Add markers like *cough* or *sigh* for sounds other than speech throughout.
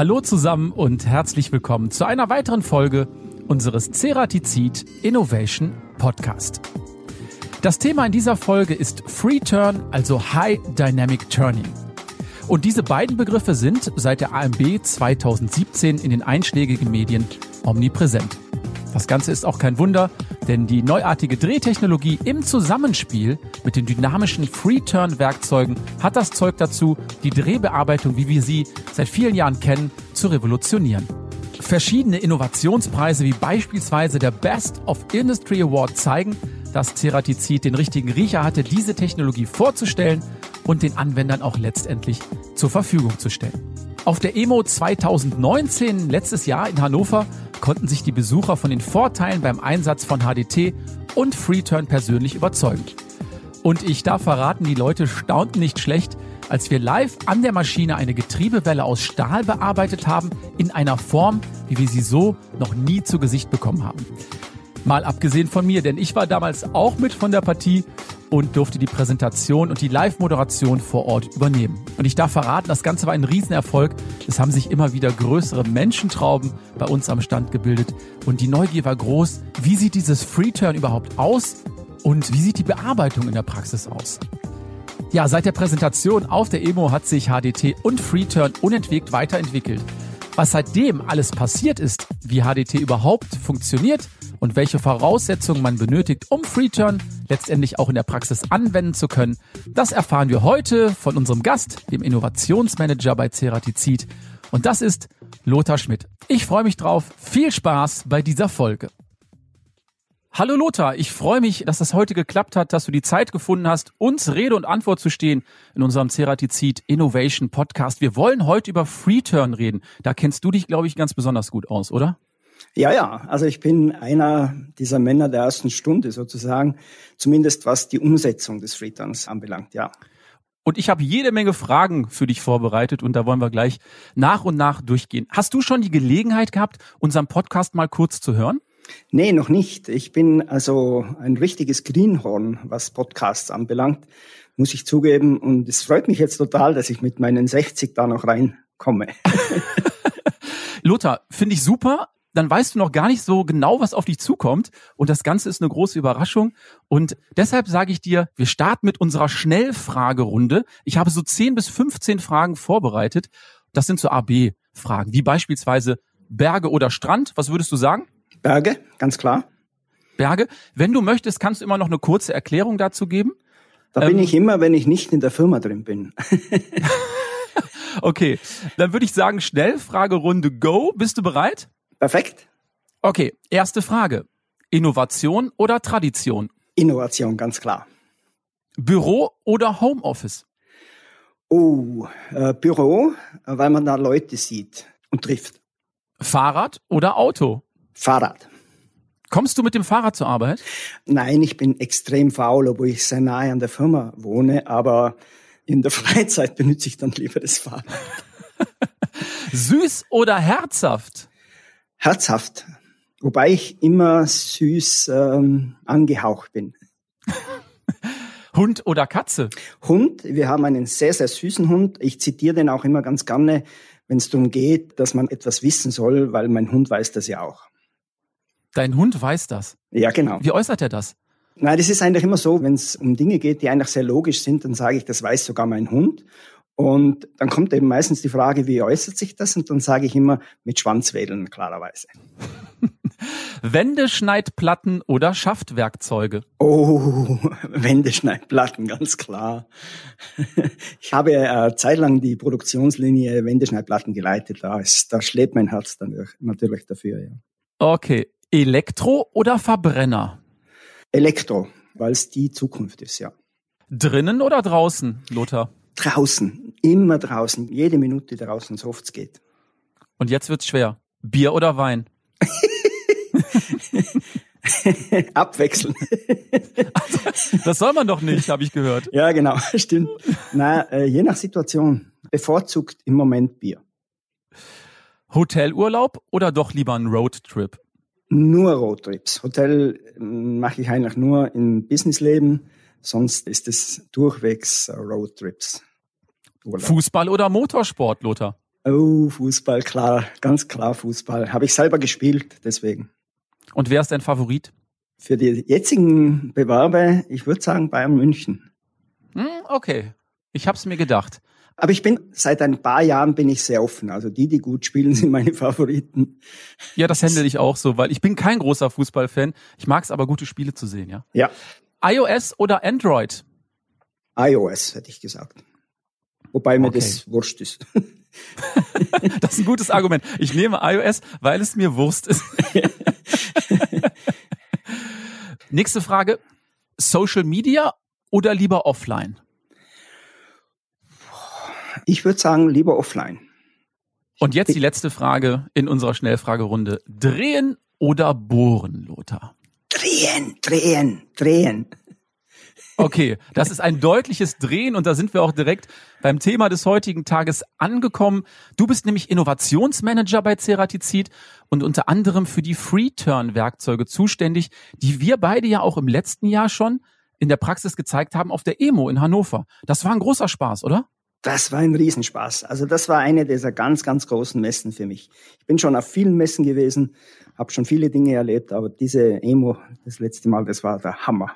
Hallo zusammen und herzlich willkommen zu einer weiteren Folge unseres Ceratizid Innovation Podcast. Das Thema in dieser Folge ist Free Turn, also High Dynamic Turning. Und diese beiden Begriffe sind seit der AMB 2017 in den einschlägigen Medien omnipräsent. Das Ganze ist auch kein Wunder, denn die neuartige Drehtechnologie im Zusammenspiel mit den dynamischen Free-Turn-Werkzeugen hat das Zeug dazu, die Drehbearbeitung, wie wir sie seit vielen Jahren kennen, zu revolutionieren. Verschiedene Innovationspreise wie beispielsweise der Best of Industry Award zeigen, dass Ceratizid den richtigen Riecher hatte, diese Technologie vorzustellen und den Anwendern auch letztendlich zur Verfügung zu stellen. Auf der EMO 2019, letztes Jahr in Hannover, konnten sich die Besucher von den Vorteilen beim Einsatz von HDT und FreeTurn persönlich überzeugen. Und ich darf verraten, die Leute staunten nicht schlecht, als wir live an der Maschine eine Getriebewelle aus Stahl bearbeitet haben, in einer Form, wie wir sie so noch nie zu Gesicht bekommen haben. Mal abgesehen von mir, denn ich war damals auch mit von der Partie und durfte die Präsentation und die Live-Moderation vor Ort übernehmen. Und ich darf verraten, das Ganze war ein Riesenerfolg. Es haben sich immer wieder größere Menschentrauben bei uns am Stand gebildet und die Neugier war groß. Wie sieht dieses Free-Turn überhaupt aus und wie sieht die Bearbeitung in der Praxis aus? Ja, seit der Präsentation auf der EMO hat sich HDT und FreeTurn unentwegt weiterentwickelt. Was seitdem alles passiert ist, wie HDT überhaupt funktioniert und welche Voraussetzungen man benötigt, um FreeTurn letztendlich auch in der Praxis anwenden zu können, das erfahren wir heute von unserem Gast, dem Innovationsmanager bei Ceratizid. Und das ist Lothar Schmidt. Ich freue mich drauf. Viel Spaß bei dieser Folge. Hallo Lothar, ich freue mich, dass das heute geklappt hat, dass du die Zeit gefunden hast, uns Rede und Antwort zu stehen in unserem Ceratizid Innovation Podcast. Wir wollen heute über FreeTurn reden. Da kennst du dich, glaube ich, ganz besonders gut aus, oder? Ja, ja. Also ich bin einer dieser Männer der ersten Stunde sozusagen, zumindest was die Umsetzung des Freeturns anbelangt, ja. Und ich habe jede Menge Fragen für dich vorbereitet und da wollen wir gleich nach und nach durchgehen. Hast du schon die Gelegenheit gehabt, unseren Podcast mal kurz zu hören? Nee, noch nicht. Ich bin also ein richtiges Greenhorn, was Podcasts anbelangt, muss ich zugeben. Und es freut mich jetzt total, dass ich mit meinen 60 da noch reinkomme. *laughs* Lothar, finde ich super dann weißt du noch gar nicht so genau, was auf dich zukommt. Und das Ganze ist eine große Überraschung. Und deshalb sage ich dir, wir starten mit unserer Schnellfragerunde. Ich habe so 10 bis 15 Fragen vorbereitet. Das sind so AB-Fragen, wie beispielsweise Berge oder Strand. Was würdest du sagen? Berge, ganz klar. Berge. Wenn du möchtest, kannst du immer noch eine kurze Erklärung dazu geben. Da bin ähm, ich immer, wenn ich nicht in der Firma drin bin. *laughs* okay, dann würde ich sagen, Schnellfragerunde Go. Bist du bereit? Perfekt. Okay, erste Frage. Innovation oder Tradition? Innovation, ganz klar. Büro oder Homeoffice? Oh, äh, Büro, weil man da Leute sieht und trifft. Fahrrad oder Auto? Fahrrad. Kommst du mit dem Fahrrad zur Arbeit? Nein, ich bin extrem faul, obwohl ich sehr nahe an der Firma wohne, aber in der *laughs* Freizeit benutze ich dann lieber das Fahrrad. *laughs* Süß oder herzhaft? Herzhaft, wobei ich immer süß ähm, angehaucht bin. *laughs* Hund oder Katze? Hund. Wir haben einen sehr, sehr süßen Hund. Ich zitiere den auch immer ganz gerne, wenn es darum geht, dass man etwas wissen soll, weil mein Hund weiß das ja auch. Dein Hund weiß das? Ja, genau. Wie äußert er das? Nein, das ist eigentlich immer so, wenn es um Dinge geht, die eigentlich sehr logisch sind, dann sage ich, das weiß sogar mein Hund. Und dann kommt eben meistens die Frage, wie äußert sich das? Und dann sage ich immer mit Schwanzwedeln klarerweise. *laughs* Wendeschneidplatten oder Schaftwerkzeuge? Oh, *laughs* Wendeschneidplatten, ganz klar. *laughs* Ich habe äh, zeitlang die Produktionslinie Wendeschneidplatten geleitet. Da, ist, da schlägt mein Herz dann natürlich dafür. Ja. Okay, Elektro oder Verbrenner? Elektro, weil es die Zukunft ist, ja. Drinnen oder draußen, Lothar? Draußen, immer draußen, jede Minute draußen, so oft es geht. Und jetzt wird's schwer. Bier oder Wein? *laughs* Abwechseln. Also, *laughs* das soll man doch nicht, habe ich gehört. Ja, genau, *laughs* stimmt. Na, äh, je nach Situation. Bevorzugt im Moment Bier. Hotelurlaub oder doch lieber ein Roadtrip? Nur Roadtrips. Hotel ähm, mache ich eigentlich nur im Businessleben. Sonst ist es durchwegs Roadtrips. Urlaub. Fußball oder Motorsport, Lothar? Oh, Fußball, klar, ganz klar Fußball. Habe ich selber gespielt, deswegen. Und wer ist dein Favorit? Für die jetzigen Bewerber, ich würde sagen Bayern München. Hm, okay, ich habe es mir gedacht. Aber ich bin seit ein paar Jahren bin ich sehr offen. Also die, die gut spielen, *laughs* sind meine Favoriten. Ja, das händle ich auch so, weil ich bin kein großer Fußballfan. Ich mag es aber, gute Spiele zu sehen, ja. Ja. iOS oder Android? iOS, hätte ich gesagt. Wobei mir okay. das wurscht ist. *laughs* das ist ein gutes Argument. Ich nehme iOS, weil es mir Wurst ist. *laughs* Nächste Frage. Social Media oder lieber offline? Ich würde sagen, lieber offline. Und jetzt die letzte Frage in unserer Schnellfragerunde. Drehen oder bohren, Lothar? Drehen, drehen, drehen. Okay, das ist ein deutliches Drehen und da sind wir auch direkt beim Thema des heutigen Tages angekommen. Du bist nämlich Innovationsmanager bei Ceratizid und unter anderem für die Free-Turn-Werkzeuge zuständig, die wir beide ja auch im letzten Jahr schon in der Praxis gezeigt haben auf der EMO in Hannover. Das war ein großer Spaß, oder? Das war ein Riesenspaß. Also das war eine dieser ganz, ganz großen Messen für mich. Ich bin schon auf vielen Messen gewesen, habe schon viele Dinge erlebt, aber diese EMO das letzte Mal, das war der Hammer.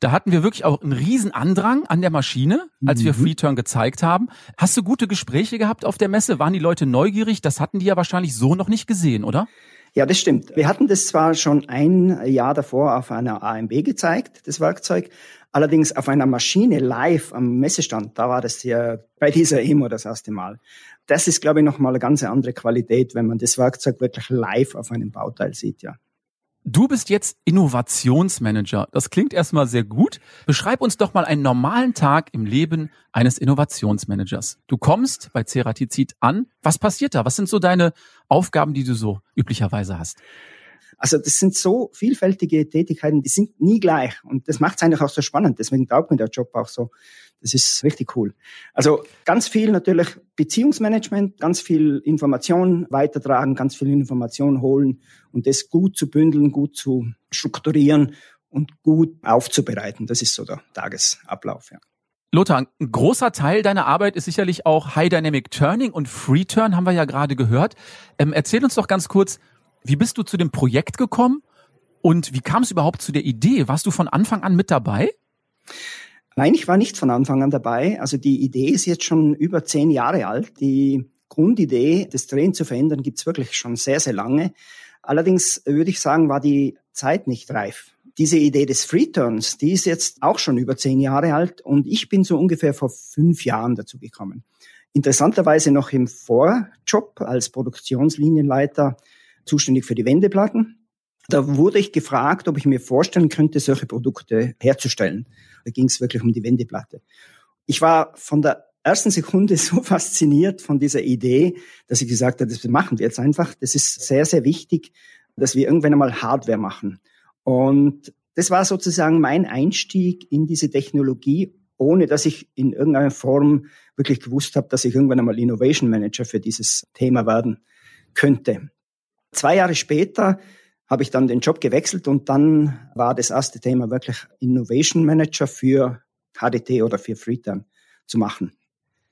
Da hatten wir wirklich auch einen riesen Andrang an der Maschine, als mhm. wir Freeturn gezeigt haben. Hast du gute Gespräche gehabt auf der Messe? Waren die Leute neugierig? Das hatten die ja wahrscheinlich so noch nicht gesehen, oder? Ja, das stimmt. Wir hatten das zwar schon ein Jahr davor auf einer AMB gezeigt, das Werkzeug, allerdings auf einer Maschine live am Messestand. Da war das ja bei dieser EMO das erste Mal. Das ist, glaube ich, nochmal eine ganz andere Qualität, wenn man das Werkzeug wirklich live auf einem Bauteil sieht, ja. Du bist jetzt Innovationsmanager. Das klingt erstmal sehr gut. Beschreib uns doch mal einen normalen Tag im Leben eines Innovationsmanagers. Du kommst bei Ceratizid an. Was passiert da? Was sind so deine Aufgaben, die du so üblicherweise hast? Also das sind so vielfältige Tätigkeiten, die sind nie gleich. Und das macht es eigentlich auch so spannend. Deswegen taugt mir der Job auch so. Das ist richtig cool. Also ganz viel natürlich Beziehungsmanagement, ganz viel Information weitertragen, ganz viel Information holen und das gut zu bündeln, gut zu strukturieren und gut aufzubereiten. Das ist so der Tagesablauf. Ja. Lothar, ein großer Teil deiner Arbeit ist sicherlich auch High Dynamic Turning und Free Turn, haben wir ja gerade gehört. Ähm, erzähl uns doch ganz kurz, wie bist du zu dem Projekt gekommen und wie kam es überhaupt zu der Idee? Warst du von Anfang an mit dabei? Nein, ich war nicht von Anfang an dabei. Also die Idee ist jetzt schon über zehn Jahre alt. Die Grundidee, das Drehen zu verändern, gibt's wirklich schon sehr, sehr lange. Allerdings würde ich sagen, war die Zeit nicht reif. Diese Idee des Freeturns, die ist jetzt auch schon über zehn Jahre alt und ich bin so ungefähr vor fünf Jahren dazu gekommen. Interessanterweise noch im Vorjob als Produktionslinienleiter zuständig für die Wendeplatten. Da wurde ich gefragt, ob ich mir vorstellen könnte, solche Produkte herzustellen. Da ging es wirklich um die Wendeplatte. Ich war von der ersten Sekunde *laughs* so fasziniert von dieser Idee, dass ich gesagt habe, das machen wir jetzt einfach. Das ist sehr, sehr wichtig, dass wir irgendwann einmal Hardware machen. Und das war sozusagen mein Einstieg in diese Technologie, ohne dass ich in irgendeiner Form wirklich gewusst habe, dass ich irgendwann einmal Innovation Manager für dieses Thema werden könnte. Zwei Jahre später habe ich dann den Job gewechselt und dann war das erste Thema wirklich Innovation Manager für HDT oder für Freetime zu machen.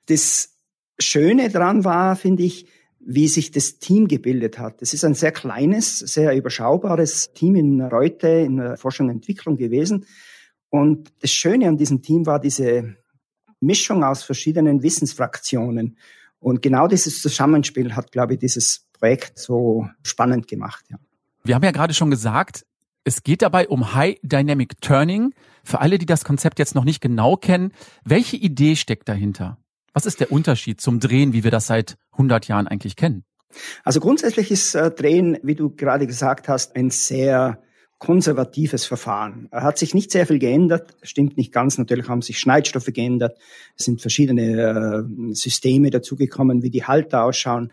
Das Schöne daran war, finde ich, wie sich das Team gebildet hat. Es ist ein sehr kleines, sehr überschaubares Team in Reute, in der Forschung und Entwicklung gewesen. Und das Schöne an diesem Team war diese Mischung aus verschiedenen Wissensfraktionen. Und genau dieses Zusammenspiel hat, glaube ich, dieses Projekt so spannend gemacht. Ja. Wir haben ja gerade schon gesagt, es geht dabei um High Dynamic Turning. Für alle, die das Konzept jetzt noch nicht genau kennen, welche Idee steckt dahinter? Was ist der Unterschied zum Drehen, wie wir das seit 100 Jahren eigentlich kennen? Also grundsätzlich ist äh, Drehen, wie du gerade gesagt hast, ein sehr konservatives Verfahren. Er hat sich nicht sehr viel geändert, stimmt nicht ganz. Natürlich haben sich Schneidstoffe geändert. Es sind verschiedene äh, Systeme dazugekommen, wie die Halter ausschauen.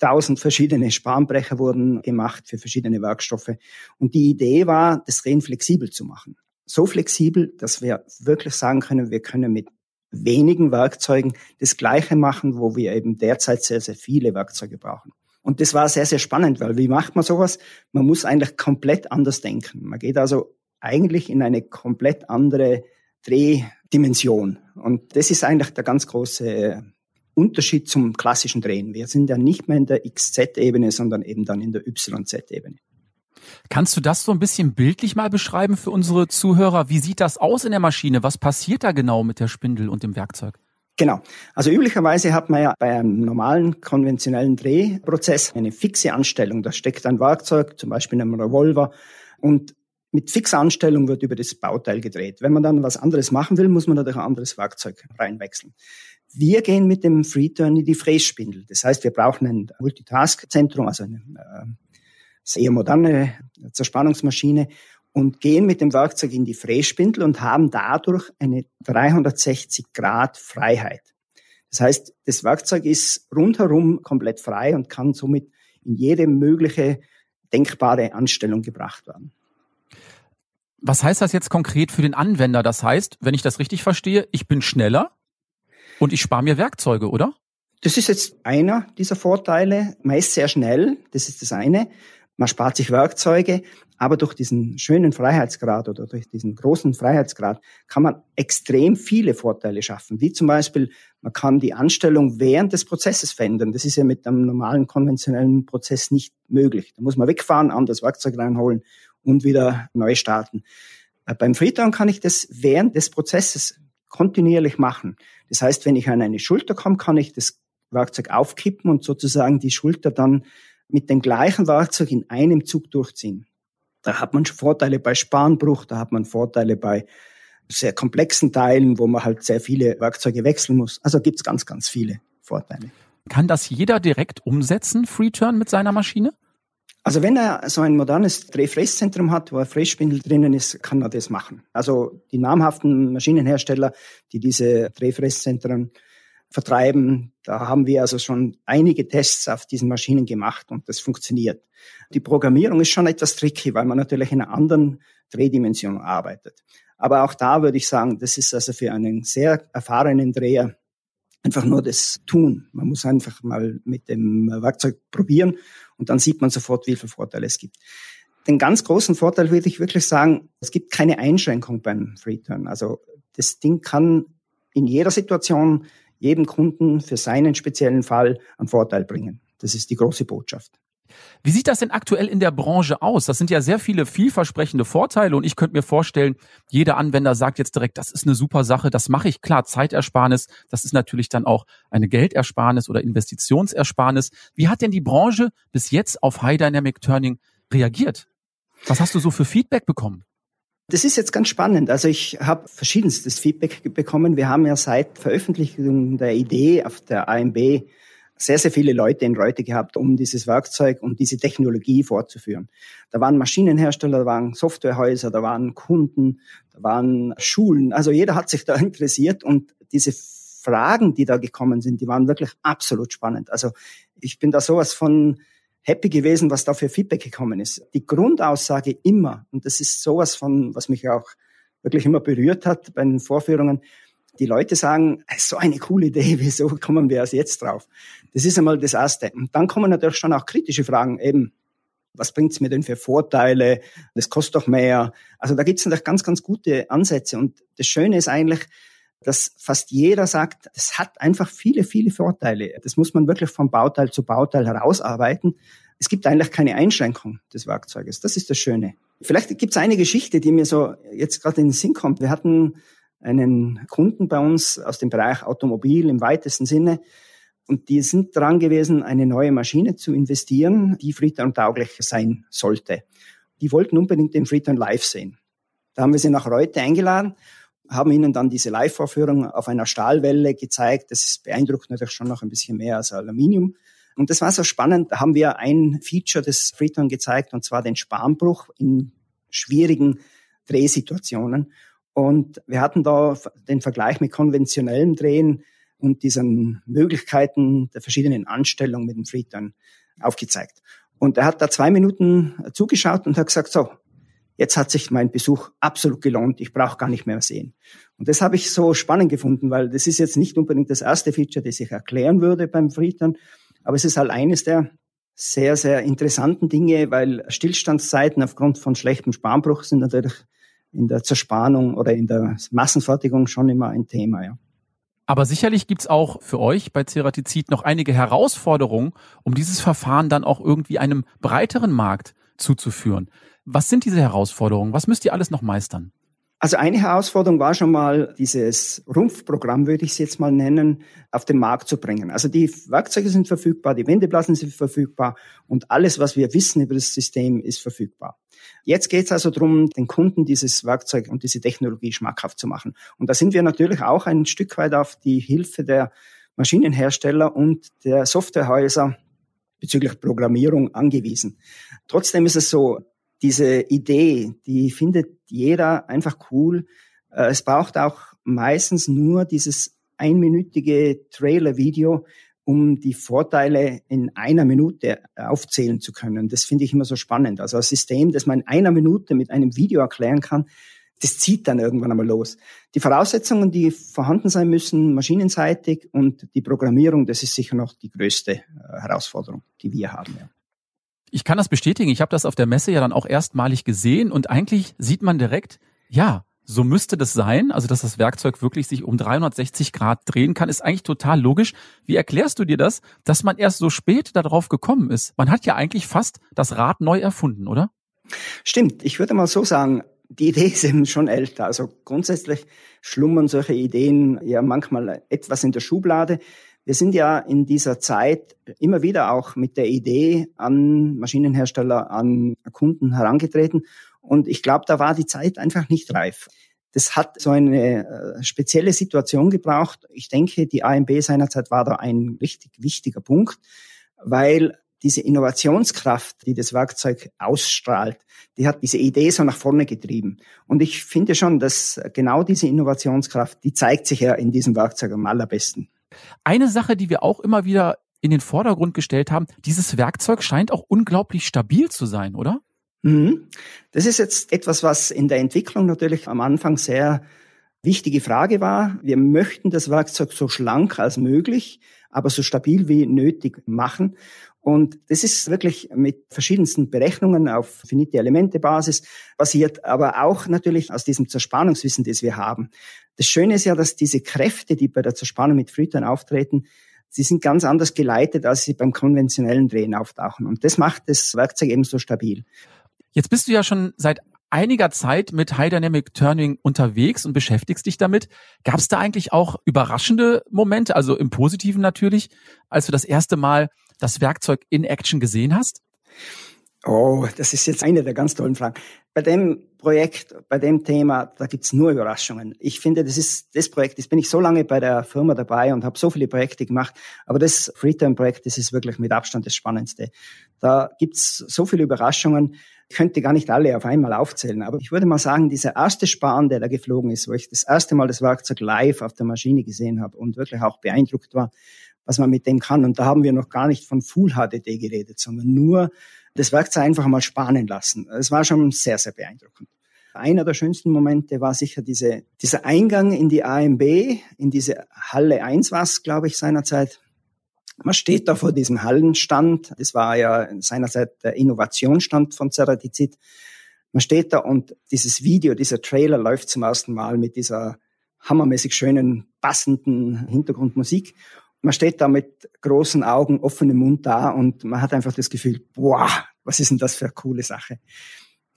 Zigtausend verschiedene Spanbrecher wurden gemacht für verschiedene Werkstoffe. Und die Idee war, das Drehen flexibel zu machen. So flexibel, dass wir wirklich sagen können, wir können mit wenigen Werkzeugen das Gleiche machen, wo wir eben derzeit sehr, sehr viele Werkzeuge brauchen. Und das war sehr, sehr spannend, weil wie macht man sowas? Man muss eigentlich komplett anders denken. Man geht also eigentlich in eine komplett andere Drehdimension. Und das ist eigentlich der ganz große Unterschied zum klassischen Drehen. Wir sind ja nicht mehr in der XZ-Ebene, sondern eben dann in der YZ-Ebene. Kannst du das so ein bisschen bildlich mal beschreiben für unsere Zuhörer? Wie sieht das aus in der Maschine? Was passiert da genau mit der Spindel und dem Werkzeug? Genau. Also üblicherweise hat man ja bei einem normalen konventionellen Drehprozess eine fixe Anstellung. Da steckt ein Werkzeug, zum Beispiel in einem Revolver, und mit fixer Anstellung wird über das Bauteil gedreht. Wenn man dann was anderes machen will, muss man natürlich ein anderes Werkzeug reinwechseln. Wir gehen mit dem Freeturn in die Frässpindel. Das heißt, wir brauchen ein Multitask-Zentrum, also eine äh, sehr moderne Zerspannungsmaschine und gehen mit dem Werkzeug in die Frässpindel und haben dadurch eine 360 Grad Freiheit. Das heißt, das Werkzeug ist rundherum komplett frei und kann somit in jede mögliche denkbare Anstellung gebracht werden. Was heißt das jetzt konkret für den Anwender? Das heißt, wenn ich das richtig verstehe, ich bin schneller und ich spare mir Werkzeuge, oder? Das ist jetzt einer dieser Vorteile. Meist sehr schnell, das ist das eine. Man spart sich Werkzeuge, aber durch diesen schönen Freiheitsgrad oder durch diesen großen Freiheitsgrad kann man extrem viele Vorteile schaffen. Wie zum Beispiel, man kann die Anstellung während des Prozesses verändern. Das ist ja mit einem normalen konventionellen Prozess nicht möglich. Da muss man wegfahren, anderes Werkzeug reinholen und wieder neu starten. Äh, beim Freeturn kann ich das während des Prozesses kontinuierlich machen. Das heißt, wenn ich an eine Schulter komme, kann ich das Werkzeug aufkippen und sozusagen die Schulter dann mit dem gleichen Werkzeug in einem Zug durchziehen. Da hat man Vorteile bei Spanbruch, da hat man Vorteile bei sehr komplexen Teilen, wo man halt sehr viele Werkzeuge wechseln muss. Also gibt's ganz, ganz viele Vorteile. Kann das jeder direkt umsetzen, FreeTurn mit seiner Maschine? Also wenn er so ein modernes Drehfräszentrum hat, wo ein Frässpindel drinnen ist, kann er das machen. Also die namhaften Maschinenhersteller, die diese Drehfräszentren vertreiben. Da haben wir also schon einige Tests auf diesen Maschinen gemacht und das funktioniert. Die Programmierung ist schon etwas tricky, weil man natürlich in einer anderen Drehdimension arbeitet. Aber auch da würde ich sagen, das ist also für einen sehr erfahrenen Dreher einfach nur das Tun. Man muss einfach mal mit dem Werkzeug probieren und dann sieht man sofort, wie viele Vorteile es gibt. Den ganz großen Vorteil würde ich wirklich sagen, es gibt keine Einschränkung beim Freeturn. Also das Ding kann in jeder Situation jedem Kunden für seinen speziellen Fall einen Vorteil bringen. Das ist die große Botschaft. Wie sieht das denn aktuell in der Branche aus? Das sind ja sehr viele vielversprechende Vorteile und ich könnte mir vorstellen, jeder Anwender sagt jetzt direkt, das ist eine super Sache, das mache ich. Klar, Zeitersparnis, das ist natürlich dann auch eine Geldersparnis oder Investitionsersparnis. Wie hat denn die Branche bis jetzt auf High Dynamic Turning reagiert? Was hast du so für Feedback bekommen? Das ist jetzt ganz spannend. Also ich habe verschiedenstes Feedback bekommen. Wir haben ja seit Veröffentlichung der Idee auf der AMB sehr, sehr viele Leute in Reute gehabt, um dieses Werkzeug und diese Technologie fortzuführen. Da waren Maschinenhersteller, da waren Softwarehäuser, da waren Kunden, da waren Schulen. Also jeder hat sich da *laughs* interessiert und diese Fragen, die da gekommen sind, die waren wirklich absolut spannend. Also ich bin da sowas von happy gewesen, was da für Feedback gekommen ist. Die Grundaussage immer, und das ist sowas von, was mich auch wirklich immer berührt hat bei den Vorführungen, die Leute sagen, so eine coole Idee, *laughs* wieso kommen wir erst jetzt drauf? Das ist einmal das Erste. Und dann kommen natürlich schon auch kritische Fragen, eben, was bringt's mir denn für Vorteile? Das kostet doch mehr. Also da gibt's natürlich ganz, ganz gute Ansätze. Und das Schöne ist eigentlich, dass fast jeder sagt, es hat einfach viele, viele Vorteile. Das muss man wirklich von Bauteil zu Bauteil herausarbeiten. Es gibt eigentlich keine Einschränkung des Werkzeuges. Das ist das Schöne. Vielleicht gibt es eine Geschichte, die mir so jetzt gerade in den Sinn kommt. Wir hatten einen Kunden bei uns aus dem Bereich Automobil im weitesten Sinne. Und die sind dran gewesen, eine neue Maschine zu investieren, die Freetown tauglich sein sollte. Die wollten unbedingt den Freetown live sehen. Da haben wir sie nach Reute eingeladen haben ihnen dann diese Live-Vorführung auf einer Stahlwelle gezeigt. Das beeindruckt natürlich schon noch ein bisschen mehr als Aluminium. Und das war so spannend. Da haben wir ein Feature des Freeton gezeigt, und zwar den Spanbruch in schwierigen Drehsituationen. Und wir hatten da den Vergleich mit konventionellen Drehen und diesen Möglichkeiten der verschiedenen Anstellungen mit dem Freeton aufgezeigt. Und er hat da zwei Minuten zugeschaut und hat gesagt, so, jetzt hat sich mein Besuch absolut gelohnt, ich brauche gar nicht mehr sehen. Und das habe ich so spannend gefunden, weil das ist jetzt nicht unbedingt das erste Feature, das ich erklären würde beim Friedern, aber es ist halt eines der sehr, sehr interessanten Dinge, weil Stillstandszeiten aufgrund von schlechtem Spanbruch sind natürlich in der Zerspannung oder in der Massenfertigung schon immer ein Thema, ja. Aber sicherlich gibt's auch für euch bei Ceratizid noch einige Herausforderungen, um dieses Verfahren dann auch irgendwie einem breiteren Markt zuzuführen. Was sind diese Herausforderungen? Was müsst ihr alles noch meistern? Also eine Herausforderung war schon mal, dieses Rumpfprogramm, würde ich es jetzt mal nennen, auf den Markt zu bringen. Also die Werkzeuge sind verfügbar, die Wendeplatten sind verfügbar und alles, was wir wissen über das System, ist verfügbar. Jetzt geht es also darum, den Kunden dieses Werkzeug und diese Technologie schmackhaft zu machen. Und da sind wir natürlich auch ein Stück weit auf die Hilfe der Maschinenhersteller und der Softwarehäuser bezüglich Programmierung angewiesen. Trotzdem ist es so, diese Idee, die findet jeder einfach cool. Äh, es braucht auch meistens nur dieses einminütige Trailer-Video, um die Vorteile in einer Minute aufzählen zu können. Das finde ich immer so spannend. Also ein System, das man in einer Minute mit einem Video erklären kann, das zieht dann irgendwann einmal los. Die Voraussetzungen, die vorhanden sein müssen, maschinenseitig und die Programmierung, das ist sicher noch die größte äh, Herausforderung, die wir haben. Ja. Ich kann das bestätigen. Ich habe das auf der Messe ja dann auch erstmalig gesehen und eigentlich sieht man direkt, ja, so müsste das sein. Also, dass das Werkzeug wirklich sich um 360 Grad drehen kann, ist eigentlich total logisch. Wie erklärst du dir das, dass man erst so spät darauf gekommen ist? Man hat ja eigentlich fast das Rad neu erfunden, oder? Stimmt. Ich würde mal so sagen, die Idee ist eben schon älter. Also grundsätzlich schlummern solche Ideen ja manchmal etwas in der Schublade. Wir sind ja in dieser Zeit immer wieder auch mit der Idee an Maschinenhersteller, an Kunden herangetreten. Und ich glaube, da war die Zeit einfach nicht reif. Das hat so eine äh, spezielle Situation gebraucht. Ich denke, die AMB seinerzeit war da ein richtig wichtiger Punkt, weil diese Innovationskraft, die das Werkzeug ausstrahlt, die hat diese Idee so nach vorne getrieben. Und ich finde schon, dass genau diese Innovationskraft, die zeigt sich ja in diesem Werkzeug am allerbesten. Eine Sache, die wir auch immer wieder in den Vordergrund gestellt haben, dieses Werkzeug scheint auch unglaublich stabil zu sein, oder? Mhm. Das ist jetzt etwas, was in der Entwicklung natürlich am Anfang sehr wichtige Frage war. Wir möchten das Werkzeug so schlank als möglich, aber so stabil wie nötig machen. Und das ist wirklich mit verschiedensten Berechnungen auf finite Elemente Basis basiert, aber auch natürlich aus diesem Zerspannungswissen, das wir haben. Das Schöne ist ja, dass diese Kräfte, die bei der Zerspannung mit Freetime auftreten, sie sind ganz anders geleitet, als sie beim konventionellen Drehen auftauchen. Und das macht das Werkzeug eben so stabil. Jetzt bist du ja schon seit einiger Zeit mit High Dynamic Turning unterwegs und beschäftigst dich damit. Gab es da eigentlich auch überraschende Momente, also im Positiven natürlich, als du das erste Mal das Werkzeug in Action gesehen hast? Oh, das ist jetzt eine der ganz tollen Fragen. Bei dem Projekt, bei dem Thema, da gibt's nur Überraschungen. Ich finde, das ist das Projekt, jetzt bin ich so lange bei der Firma dabei und habe so viele Projekte gemacht, aber das Freetime-Projekt, das ist wirklich mit Abstand das Spannendste. Da gibt's so viele Überraschungen, ich könnte gar nicht alle auf einmal aufzählen, aber ich würde mal sagen, dieser erste Span, der da geflogen ist, wo ich das erste Mal das Werkzeug live auf der Maschine gesehen habe und wirklich auch beeindruckt war, was man mit dem kann. Und da haben wir noch gar nicht von Full HDD geredet, sondern nur das Werkzeug einfach mal spannen lassen. Es war schon sehr, sehr beeindruckend. Einer der schönsten Momente war sicher diese, dieser Eingang in die AMB, in diese Halle 1 war es, glaube ich, seinerzeit. Man steht da vor diesem Hallenstand. Das war ja seinerzeit der Innovationsstand von Ceratizid. Man steht da und dieses Video, dieser Trailer läuft zum ersten Mal mit dieser hammermäßig schönen, passenden Hintergrundmusik. Man steht da mit großen Augen, offenem Mund da und man hat einfach das Gefühl, boah, was ist denn das für eine coole Sache?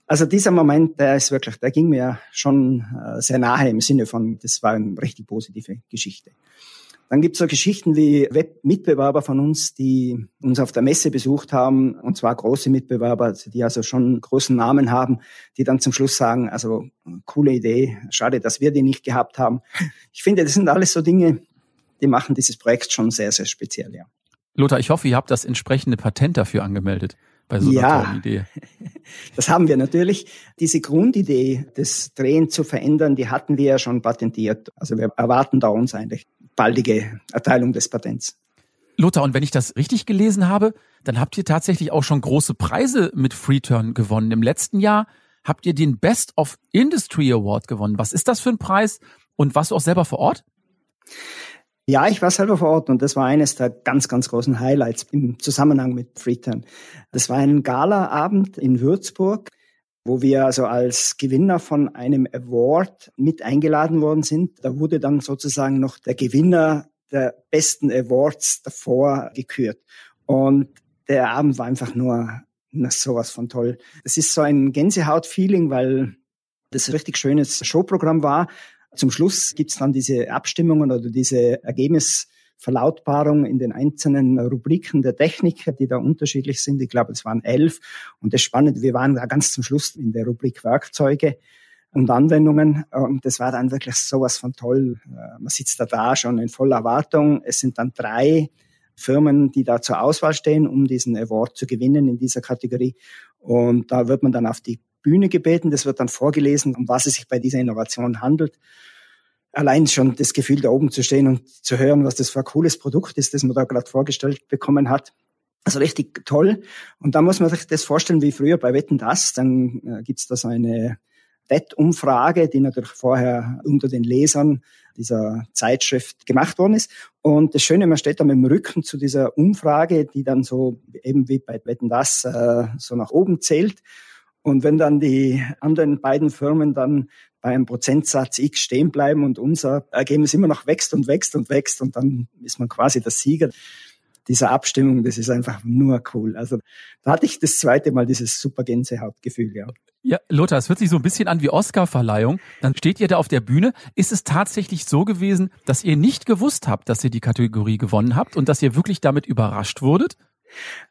Also dieser Moment, der ist wirklich, der ging mir schon äh, sehr nahe im Sinne von, das war eine richtig positive Geschichte. Dann gibt es so Geschichten wie Mitbewerber von uns, die uns auf der Messe besucht haben, und zwar große Mitbewerber, die also schon großen Namen haben, die dann zum Schluss sagen, also coole Idee, schade, dass wir die nicht gehabt haben. Ich finde, das sind alles so Dinge, die machen dieses Projekt schon sehr, sehr speziell, ja. Lothar, ich hoffe, ihr habt das entsprechende Patent dafür angemeldet bei so einer ja, tollen Idee. *laughs* Das haben wir natürlich. Diese Grundidee, das Drehen zu verändern, die hatten wir ja schon patentiert. Also wir erwarten da uns eigentlich baldige Erteilung des Patents. Lothar, und wenn ich das richtig gelesen habe, dann habt ihr tatsächlich auch schon große Preise mit Freeturn gewonnen. Im letzten Jahr habt ihr den Best of Industry Award gewonnen. Was ist das für ein Preis und warst du auch selber vor Ort? Ja, ich war selber vor Ort und das war eines der ganz, ganz großen Highlights im Zusammenhang mit Freetown. Das war ein Galaabend in Würzburg. Wo wir also als Gewinner von einem Award mit eingeladen worden sind. Da wurde dann sozusagen noch der Gewinner der besten Awards davor gekürt. Und der Abend war einfach nur, nur sowas von toll. Es ist so ein Gänsehaut-Feeling, weil das richtig schönes Showprogramm war. Zum Schluss gibt's dann diese Abstimmungen oder diese Ergebnisverlautbarung in den einzelnen Rubriken der Techniker, die da unterschiedlich sind. Ich glaube, es waren elf. Und das Spannende, wir waren da ganz zum Schluss in der Rubrik Werkzeuge und Anwendungen. Und das war dann wirklich sowas von toll. Äh, man sitzt da da schon in voller Erwartung. Es sind dann drei Firmen, die da zur Auswahl stehen, um diesen Award zu gewinnen in dieser Kategorie. Und da wird man dann auf die Bühne gebeten. Das wird dann vorgelesen, um was es sich bei dieser Innovation handelt. Allein schon das Gefühl, da oben zu stehen und zu hören, was das für ein cooles Produkt ist, das man da gerade vorgestellt bekommen hat. Also richtig toll. Und da muss man sich das vorstellen wie früher bei Wetten Das. Dann äh, gibt's da so eine Wettumfrage, die natürlich vorher unter den Lesern dieser Zeitschrift gemacht worden ist. Und das Schöne, man steht da mit dem Rücken zu dieser Umfrage, die dann so eben wie bei Wetten das äh, so nach oben zählt. Und wenn dann die anderen beiden Firmen dann bei einem Prozentsatz X stehen bleiben und unser Ergebnis immer noch wächst und wächst und wächst und dann ist man quasi der Sieger dieser Abstimmung, das ist einfach nur cool. Also da hatte ich das zweite Mal dieses super Gänsehautgefühl, ja. Ja, Lothar, es hört sich so ein bisschen an wie Oscar-Verleihung. Dann steht ihr da auf der Bühne. Ist es tatsächlich so gewesen, dass ihr nicht gewusst habt, dass ihr die Kategorie gewonnen habt und dass ihr wirklich damit überrascht wurdet?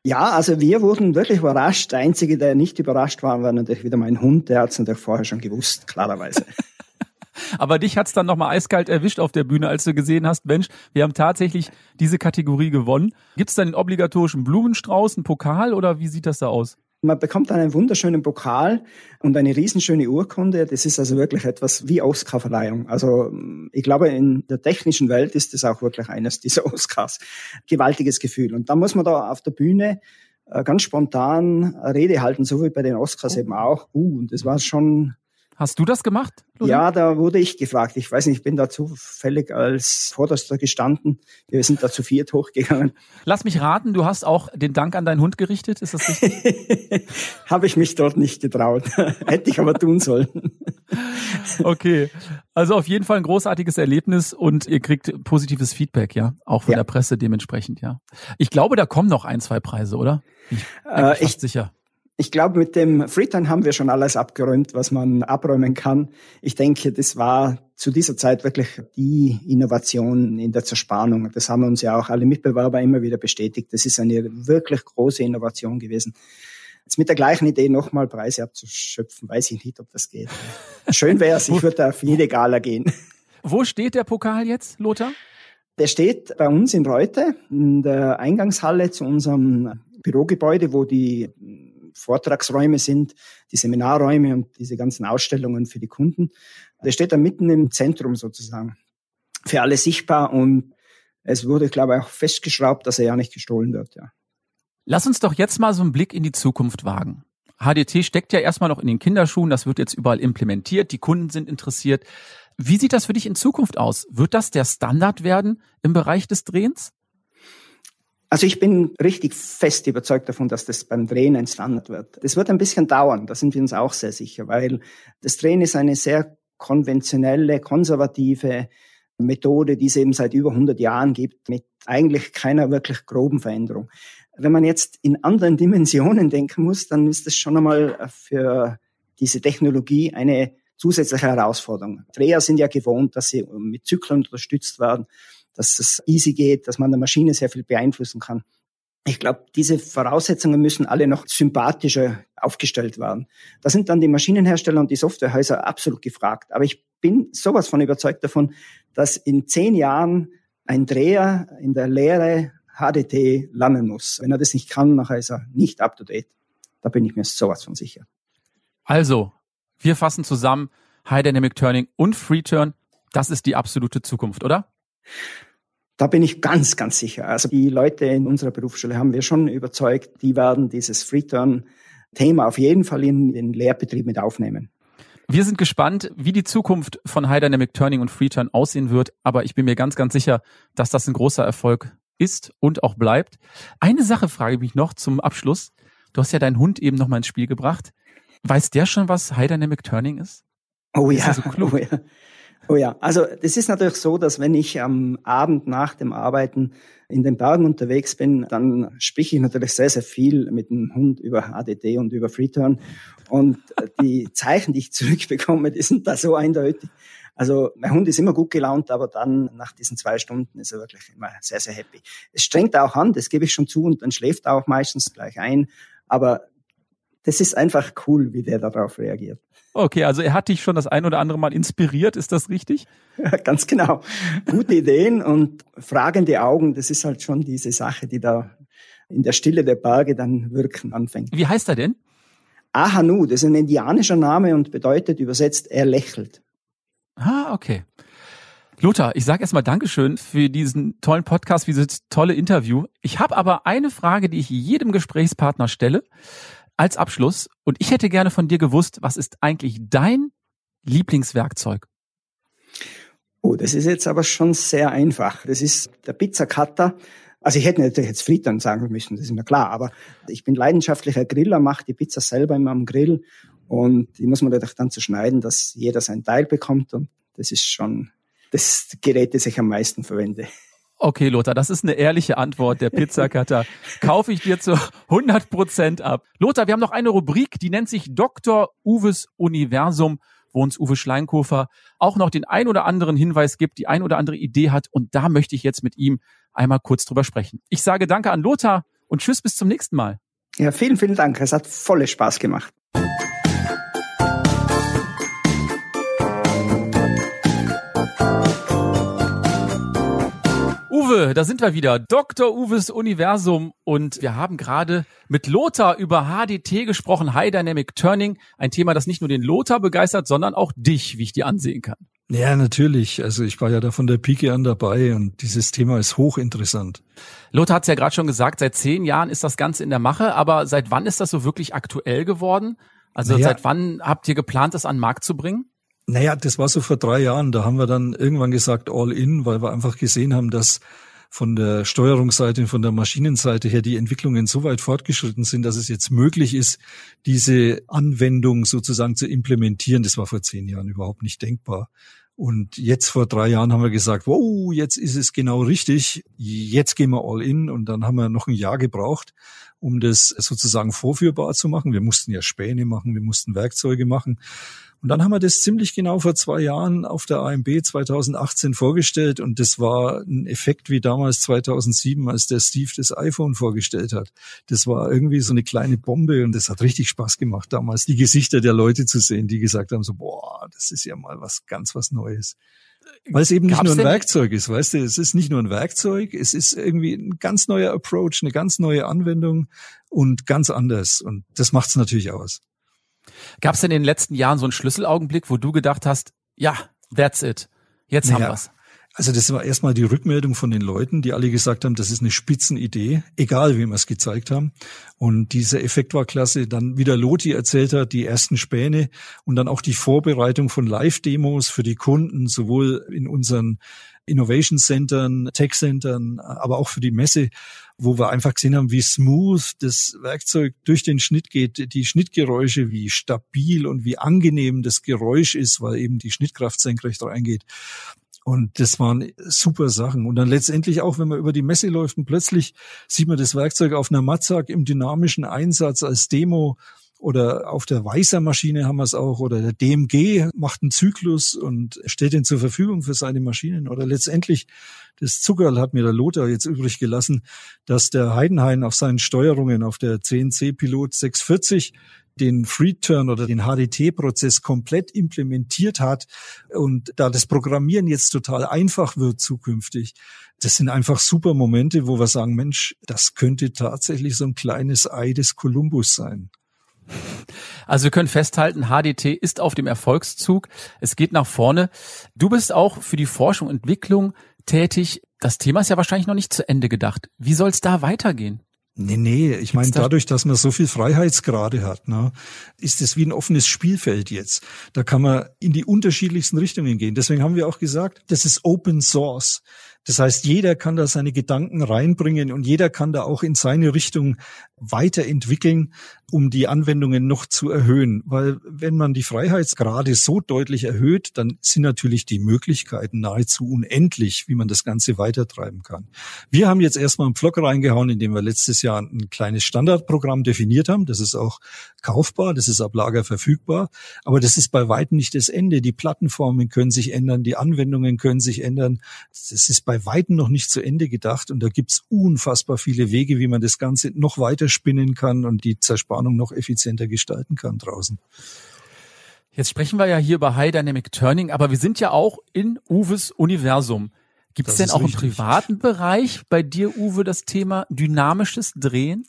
Ja, also wir wurden wirklich überrascht. Der Einzige, der nicht überrascht war, war natürlich wieder mein Hund. Der hat es natürlich vorher schon gewusst, klarerweise. *laughs* Aber dich hat's dann nochmal eiskalt erwischt auf der Bühne, als du gesehen hast, Mensch, wir haben tatsächlich diese Kategorie gewonnen. Gibt's dann den obligatorischen Blumenstrauß, einen Pokal oder wie sieht das da aus? Man bekommt dann einen wunderschönen Pokal und eine riesenschöne Urkunde. Das ist also wirklich etwas wie Oscarverleihung. Also ich glaube, in der technischen Welt ist das auch wirklich eines dieser *laughs* Oscars. Gewaltiges Gefühl. Und dann muss man da auf der Bühne äh, ganz spontan Rede halten, so wie bei den Oscars eben auch. Uh, und das war schon Hast du das gemacht? Ludwig? Ja, da wurde ich gefragt. Ich weiß nicht, ich bin da zufällig als Vorderster gestanden. Wir sind da zu viert hochgegangen. Lass mich raten, du hast auch den Dank an deinen Hund gerichtet, ist das richtig? *laughs* Habe ich mich dort nicht getraut. *laughs* Hätte ich aber tun sollen. *laughs* okay. Also auf jeden Fall ein großartiges Erlebnis und ihr kriegt positives Feedback, ja? Auch von ja. der Presse dementsprechend, ja. Ich glaube, da kommen noch ein, zwei Preise, oder? Ich bin äh, ich, sicher ich glaube, mit dem Freetime haben wir schon alles abgeräumt, was man abräumen kann. Ich denke, das war zu dieser Zeit wirklich die Innovation in der Zerspannung. Das haben uns ja auch alle Mitbewerber immer wieder bestätigt. Das ist eine wirklich große Innovation gewesen. Jetzt mit der gleichen Idee nochmal Preise abzuschöpfen, weiß ich nicht, ob das geht. *laughs* Schön wäre es, ich würde auf jede Gala gehen. Wo steht der Pokal jetzt, Lothar? Der steht bei uns in Reute, in der Eingangshalle zu unserem Bürogebäude, wo die Vortragsräume sind, die Seminarräume und diese ganzen Ausstellungen für die Kunden. Der steht da mitten im Zentrum sozusagen. Für alle sichtbar und es wurde, glaube ich, auch festgeschraubt, dass er ja nicht gestohlen wird, ja. Lass uns doch jetzt mal so einen Blick in die Zukunft wagen. HDT steckt ja erstmal noch in den Kinderschuhen, das wird jetzt überall implementiert, die Kunden sind interessiert. Wie sieht das für dich in Zukunft aus? Wird das der Standard werden im Bereich des Drehens? Also ich bin richtig fest überzeugt davon, dass das beim Drehen ein Standard wird. Das wird ein bisschen dauern, da sind wir uns auch sehr sicher, weil das Drehen ist eine sehr konventionelle, konservative Methode, die es eben seit über 100 Jahren gibt, mit eigentlich keiner wirklich groben Veränderung. Wenn man jetzt in anderen *laughs* Dimensionen denken muss, dann ist das schon einmal für diese Technologie eine zusätzliche Herausforderung. Dreher sind ja gewohnt, dass sie mit Zyklen unterstützt werden dass es easy geht, dass man der Maschine sehr viel beeinflussen kann. Ich glaube, diese Voraussetzungen müssen alle noch sympathischer aufgestellt werden. Da sind dann die Maschinenhersteller und die Softwarehäuser absolut gefragt. Aber ich bin sowas von überzeugt davon, dass in zehn Jahren ein Dreher in der Lehre HDT lernen muss. Wenn er das nicht kann, nachher ist er nicht up to date. Da bin ich mir sowas von sicher. Also, wir fassen zusammen, High Dynamic Turning und Free Turn, das ist die absolute Zukunft, oder? Da bin ich ganz, ganz sicher. Also die Leute in unserer Berufsschule haben wir schon überzeugt, die werden dieses Free-Turn-Thema auf jeden Fall in den Lehrbetrieb mit aufnehmen. Wir sind gespannt, wie die Zukunft von High Dynamic Turning und Free Turn aussehen wird, aber ich bin mir ganz, ganz sicher, dass das ein großer Erfolg ist und auch bleibt. Eine Sache frage ich mich noch zum Abschluss. Du hast ja deinen Hund eben noch mal ins Spiel gebracht. Weiß der schon, was High Dynamic Turning ist? Oh ja, so oh ja. Oh ja, also das ist natürlich so, dass wenn ich am Abend nach dem Arbeiten in den Bergen unterwegs bin, dann spreche ich natürlich sehr, sehr viel mit dem Hund über HDD und über Freeturn. Und die *laughs* Zeichen, die ich zurückbekomme, die sind da so eindeutig. Also mein Hund ist immer gut gelaunt, aber dann nach diesen zwei Stunden ist er wirklich immer sehr, sehr happy. Es strengt auch an, das gebe ich schon zu, und dann schläft er auch meistens gleich ein. Aber das ist einfach cool, wie der darauf reagiert. Okay, also er hat dich schon das ein oder andere Mal inspiriert, ist das richtig? Ganz genau. Gute Ideen und fragende Augen, das ist halt schon diese Sache, die da in der Stille der Berge dann wirken anfängt. Wie heißt er denn? Ahanu, das ist ein indianischer Name und bedeutet übersetzt, er lächelt. Ah, okay. Lothar, ich sage erstmal Dankeschön für diesen tollen Podcast, für dieses tolle Interview. Ich habe aber eine Frage, die ich jedem Gesprächspartner stelle als Abschluss. Und ich hätte gerne von dir gewusst, was ist eigentlich dein Lieblingswerkzeug? Oh, das ist jetzt aber schon sehr einfach. Das ist der Pizzacutter. Also ich hätte natürlich jetzt Frittern sagen müssen, das ist mir klar, aber ich bin leidenschaftlicher Griller, mache die Pizza selber immer am Grill und die muss man natürlich dann zu schneiden, dass jeder sein Teil bekommt und das ist schon das Gerät, das ich am meisten verwende. Okay, Lothar, das ist eine ehrliche Antwort. Der Pizzacutter kaufe ich dir zu 100 Prozent ab. Lothar, wir haben noch eine Rubrik, die nennt sich Dr. Uwes Universum, wo uns Uwe Schleinkofer auch noch den ein oder anderen Hinweis gibt, die ein oder andere Idee hat. Und da möchte ich jetzt mit ihm einmal kurz drüber sprechen. Ich sage Danke an Lothar und Tschüss bis zum nächsten Mal. Ja, vielen, vielen Dank. Es hat volle Spaß gemacht. Uwe, da sind wir wieder. Dr. Uwes Universum und wir haben gerade mit Lothar über HDT gesprochen, High Dynamic Turning, ein Thema, das nicht nur den Lothar begeistert, sondern auch dich, wie ich dir ansehen kann. Ja, natürlich. Also ich war ja da von der Pike an dabei und dieses Thema ist hochinteressant. Lothar hat es ja gerade schon gesagt, seit zehn Jahren ist das Ganze in der Mache, aber seit wann ist das so wirklich aktuell geworden? Also naja. seit wann habt ihr geplant, das an den Markt zu bringen? Naja, das war so vor drei Jahren. Da haben wir dann irgendwann gesagt All in, weil wir einfach gesehen haben, dass von der Steuerungsseite und von der Maschinenseite her die Entwicklungen so weit fortgeschritten sind, dass es jetzt möglich ist, diese Anwendung sozusagen zu implementieren. Das war vor zehn Jahren überhaupt nicht denkbar. Und jetzt vor drei Jahren haben wir gesagt, wow, jetzt ist es genau richtig. Jetzt gehen wir all in. Und dann haben wir noch ein Jahr gebraucht, um das sozusagen vorführbar zu machen. Wir mussten ja Späne machen, wir mussten Werkzeuge machen. Und dann haben wir das ziemlich genau vor zwei Jahren auf der AMB 2018 vorgestellt und das war ein Effekt wie damals 2007, als der Steve das iPhone vorgestellt hat. Das war irgendwie so eine kleine Bombe und das hat richtig Spaß gemacht damals, die Gesichter der Leute zu sehen, die gesagt haben so, boah, das ist ja mal was ganz was Neues. Weil es eben nicht nur ein Werkzeug ist, weißt du, es ist nicht nur ein Werkzeug, es ist irgendwie ein ganz neuer Approach, eine ganz neue Anwendung und ganz anders und das macht es natürlich aus. Gab es denn in den letzten Jahren so einen Schlüsselaugenblick, wo du gedacht hast, ja, that's it, jetzt naja, haben wir's? Also das war erstmal die Rückmeldung von den Leuten, die alle gesagt haben, das ist eine Spitzenidee, egal wie wir es gezeigt haben. Und dieser Effekt war klasse. Dann, wie der Loti erzählt hat, die ersten Späne und dann auch die Vorbereitung von Live-Demos für die Kunden, sowohl in unseren Innovation Centern, Tech Centern, aber auch für die Messe, wo wir einfach gesehen haben, wie smooth das Werkzeug durch den Schnitt geht, die Schnittgeräusche, wie stabil und wie angenehm das Geräusch ist, weil eben die Schnittkraft senkrecht reingeht. Und das waren super Sachen. Und dann letztendlich auch, wenn man über die Messe läuft und plötzlich sieht man das Werkzeug auf einer Matzak im dynamischen Einsatz als Demo oder auf der Weißer-Maschine haben wir es auch oder der DMG macht einen Zyklus und stellt ihn zur Verfügung für seine Maschinen oder letztendlich das Zuckerl hat mir der Lothar jetzt übrig gelassen, dass der Heidenhain auf seinen Steuerungen auf der CNC Pilot 640 den Free-Turn oder den HDT-Prozess komplett implementiert hat und da das Programmieren jetzt total einfach wird zukünftig. Das sind einfach super Momente, wo wir sagen, Mensch, das könnte tatsächlich so ein kleines Ei des Kolumbus sein. Also wir können festhalten, HDT ist auf dem Erfolgszug. Es geht nach vorne. Du bist auch für die Forschung und Entwicklung tätig. Das Thema ist ja wahrscheinlich noch nicht zu Ende gedacht. Wie soll es da weitergehen? Nee, nee, ich meine, dadurch, dass man so viel Freiheitsgrade hat, ne, ist es wie ein offenes Spielfeld jetzt. Da kann man in die unterschiedlichsten Richtungen gehen. Deswegen haben wir auch gesagt, das ist Open Source. Das heißt, jeder kann da seine Gedanken reinbringen und jeder kann da auch in seine Richtung weiterentwickeln. Um die Anwendungen noch zu erhöhen. Weil wenn man die Freiheitsgrade so deutlich erhöht, dann sind natürlich die Möglichkeiten nahezu unendlich, wie man das Ganze weitertreiben kann. Wir haben jetzt erstmal einen Pflock reingehauen, indem wir letztes Jahr ein kleines Standardprogramm definiert haben. Das ist auch kaufbar, das ist ab Lager verfügbar. Aber das ist bei weitem nicht das Ende. Die Plattenformen können sich ändern, die Anwendungen können sich ändern. Das ist bei weitem noch nicht zu Ende gedacht. Und da gibt's unfassbar viele Wege, wie man das Ganze noch weiter spinnen kann und die Zerspannung noch effizienter gestalten kann draußen. Jetzt sprechen wir ja hier über High Dynamic Turning, aber wir sind ja auch in Uwes Universum. Gibt es denn auch richtig. im privaten Bereich bei dir, Uwe, das Thema dynamisches Drehen?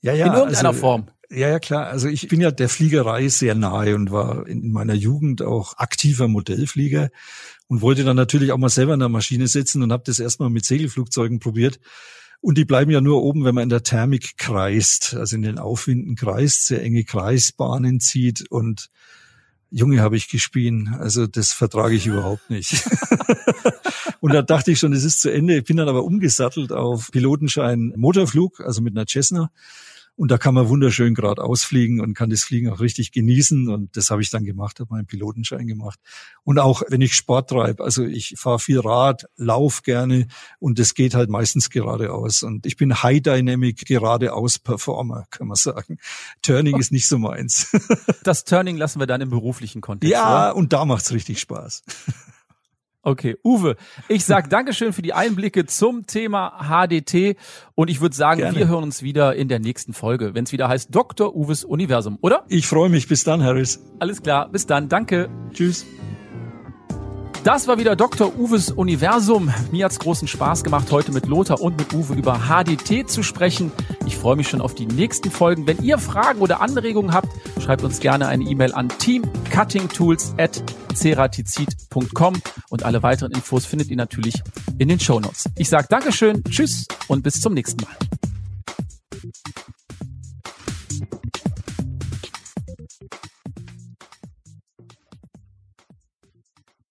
Ja, ja. In irgendeiner also, Form. Ja, ja, klar. Also ich bin ja der Fliegerei sehr nahe und war in meiner Jugend auch aktiver Modellflieger und wollte dann natürlich auch mal selber in der Maschine sitzen und habe das erstmal mit Segelflugzeugen probiert. Und die bleiben ja nur oben, wenn man in der Thermik kreist, also in den Aufwinden kreist, sehr enge Kreisbahnen zieht und Junge habe ich gespien. Also das vertrage ich überhaupt nicht. *laughs* und da dachte ich schon, es ist zu Ende. Ich bin dann aber umgesattelt auf Pilotenschein Motorflug, also mit einer Cessna und da kann man wunderschön geradeaus fliegen und kann das Fliegen auch richtig genießen. Und das habe ich dann gemacht, habe meinen Pilotenschein gemacht. Und auch wenn ich Sport treibe, also ich fahre viel Rad, lauf gerne und das geht halt meistens geradeaus. Und ich bin High Dynamic geradeaus Performer, kann man sagen. Turning ist nicht so meins. Das Turning lassen wir dann im beruflichen Kontext. Ja, oder? und da macht's richtig Spaß. Okay, Uwe, ich sag Dankeschön für die Einblicke zum Thema HDT und ich würde sagen, Gerne. wir hören uns wieder in der nächsten Folge, wenn es wieder heißt Dr. Uwes Universum, oder? Ich freue mich. Bis dann, Harris. Alles klar, bis dann. Danke. Tschüss. Das war wieder Dr. Uwes Universum. Mir hat's großen Spaß gemacht, heute mit Lothar und mit Uwe über HDT zu sprechen. Ich freue mich schon auf die nächsten Folgen. Wenn ihr Fragen oder Anregungen habt, schreibt uns gerne eine E-Mail an teamcuttingtools@ceratizid.com und alle weiteren Infos findet ihr natürlich in den Show Notes. Ich sage Dankeschön, Tschüss und bis zum nächsten Mal.